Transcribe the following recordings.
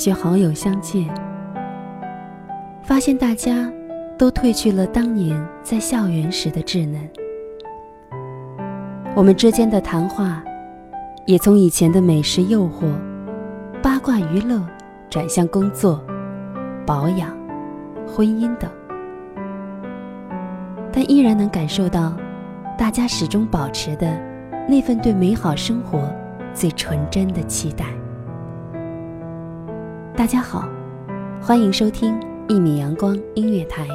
学好友相见，发现大家都褪去了当年在校园时的稚嫩。我们之间的谈话，也从以前的美食诱惑、八卦娱乐，转向工作、保养、婚姻等，但依然能感受到，大家始终保持的那份对美好生活最纯真的期待。大家好，欢迎收听一米阳光音乐台，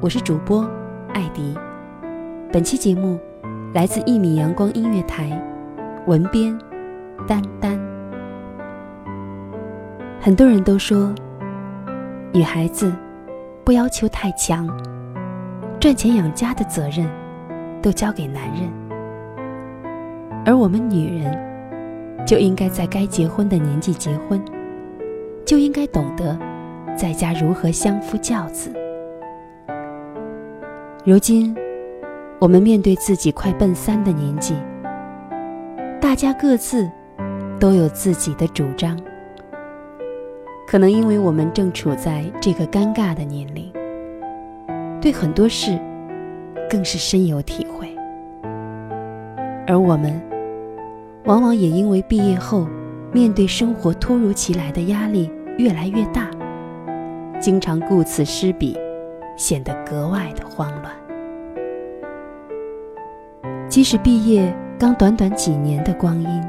我是主播艾迪。本期节目来自一米阳光音乐台，文编丹丹。很多人都说，女孩子不要求太强，赚钱养家的责任都交给男人，而我们女人就应该在该结婚的年纪结婚。就应该懂得在家如何相夫教子。如今，我们面对自己快奔三的年纪，大家各自都有自己的主张。可能因为我们正处在这个尴尬的年龄，对很多事更是深有体会。而我们，往往也因为毕业后面对生活突如其来的压力。越来越大，经常顾此失彼，显得格外的慌乱。即使毕业刚短短几年的光阴，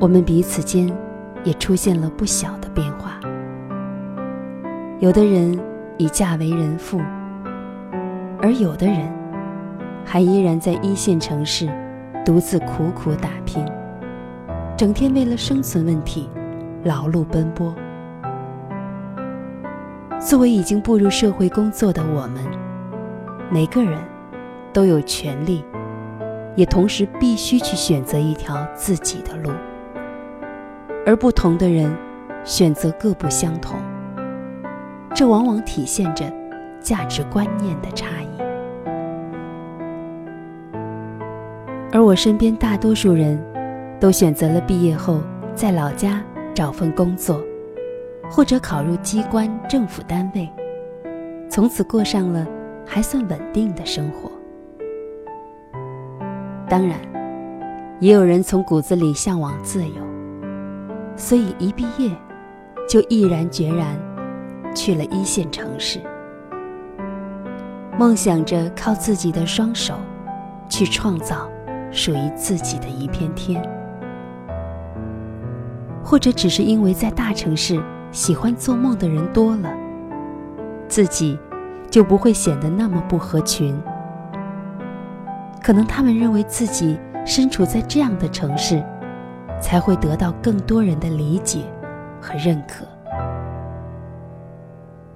我们彼此间也出现了不小的变化。有的人已嫁为人妇，而有的人还依然在一线城市独自苦苦打拼，整天为了生存问题。劳碌奔波。作为已经步入社会工作的我们，每个人都有权利，也同时必须去选择一条自己的路。而不同的人选择各不相同，这往往体现着价值观念的差异。而我身边大多数人都选择了毕业后在老家。找份工作，或者考入机关、政府单位，从此过上了还算稳定的生活。当然，也有人从骨子里向往自由，所以一毕业就毅然决然去了一线城市，梦想着靠自己的双手去创造属于自己的一片天。或者只是因为在大城市喜欢做梦的人多了，自己就不会显得那么不合群。可能他们认为自己身处在这样的城市，才会得到更多人的理解和认可。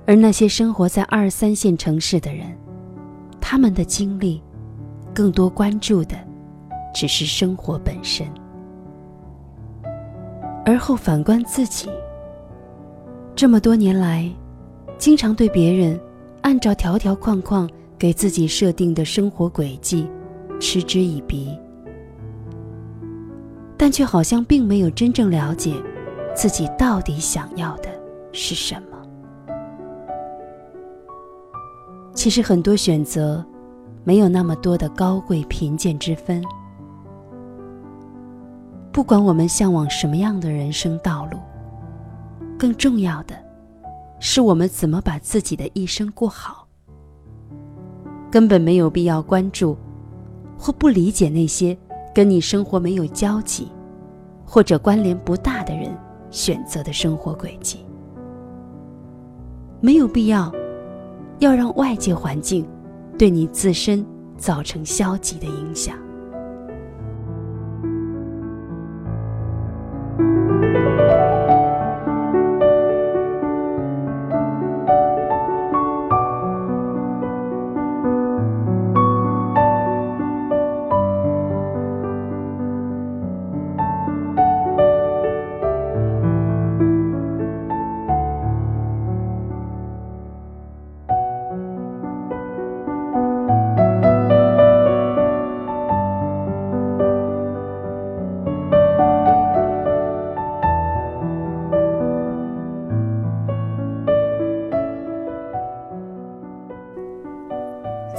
而那些生活在二三线城市的人，他们的经历更多关注的只是生活本身。而后反观自己，这么多年来，经常对别人按照条条框框给自己设定的生活轨迹嗤之以鼻，但却好像并没有真正了解自己到底想要的是什么。其实很多选择，没有那么多的高贵贫贱之分。不管我们向往什么样的人生道路，更重要的，是我们怎么把自己的一生过好。根本没有必要关注，或不理解那些跟你生活没有交集，或者关联不大的人选择的生活轨迹。没有必要，要让外界环境对你自身造成消极的影响。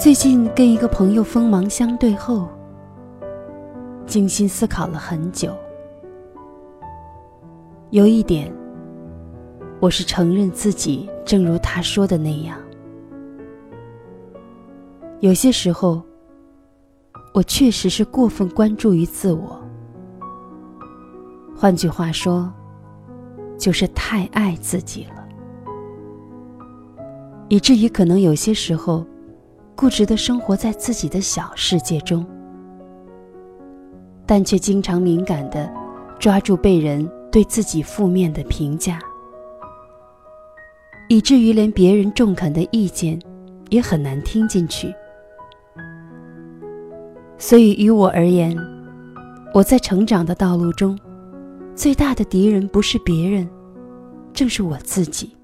最近跟一个朋友锋芒相对后，精心思考了很久。有一点，我是承认自己，正如他说的那样，有些时候，我确实是过分关注于自我。换句话说，就是太爱自己了，以至于可能有些时候。固执的生活在自己的小世界中，但却经常敏感的抓住被人对自己负面的评价，以至于连别人中肯的意见也很难听进去。所以于我而言，我在成长的道路中，最大的敌人不是别人，正是我自己。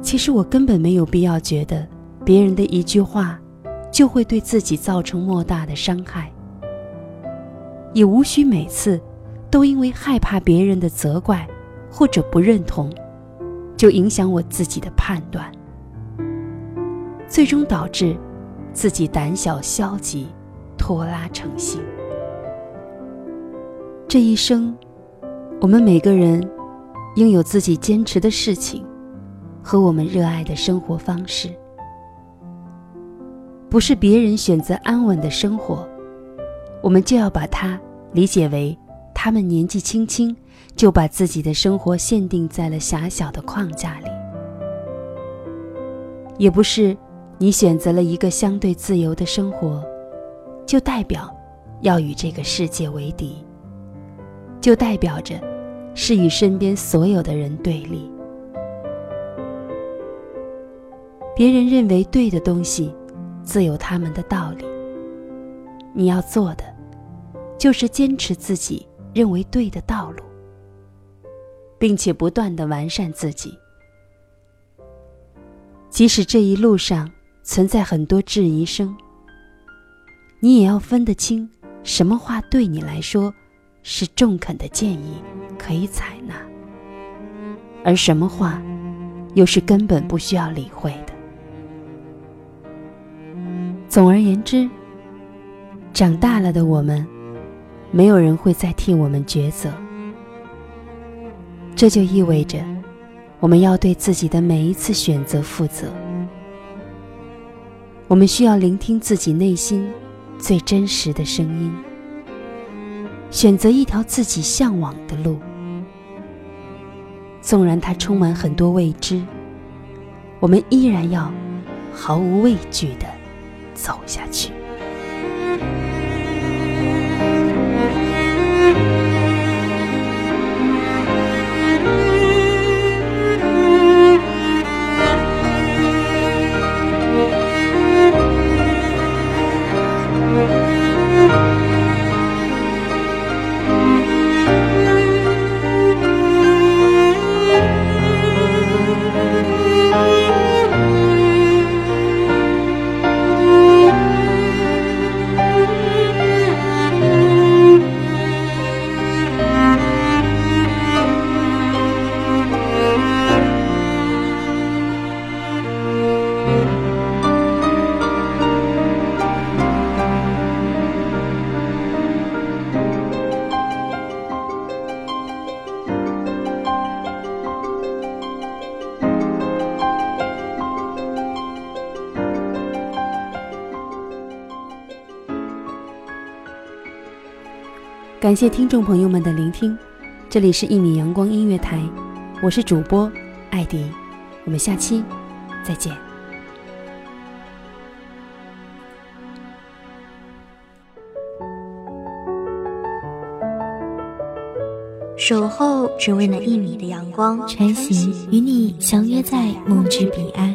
其实我根本没有必要觉得。别人的一句话，就会对自己造成莫大的伤害，也无需每次都因为害怕别人的责怪或者不认同，就影响我自己的判断，最终导致自己胆小消极、拖拉成性。这一生，我们每个人应有自己坚持的事情和我们热爱的生活方式。不是别人选择安稳的生活，我们就要把它理解为他们年纪轻轻就把自己的生活限定在了狭小的框架里；也不是你选择了一个相对自由的生活，就代表要与这个世界为敌，就代表着是与身边所有的人对立。别人认为对的东西。自有他们的道理。你要做的，就是坚持自己认为对的道路，并且不断的完善自己。即使这一路上存在很多质疑声，你也要分得清，什么话对你来说是中肯的建议，可以采纳；而什么话，又是根本不需要理会。总而言之，长大了的我们，没有人会再替我们抉择。这就意味着，我们要对自己的每一次选择负责。我们需要聆听自己内心最真实的声音，选择一条自己向往的路。纵然它充满很多未知，我们依然要毫无畏惧的。走下去。感谢听众朋友们的聆听，这里是一米阳光音乐台，我是主播艾迪，我们下期再见。守候只为那一米的阳光，穿行与你相约在梦之彼岸。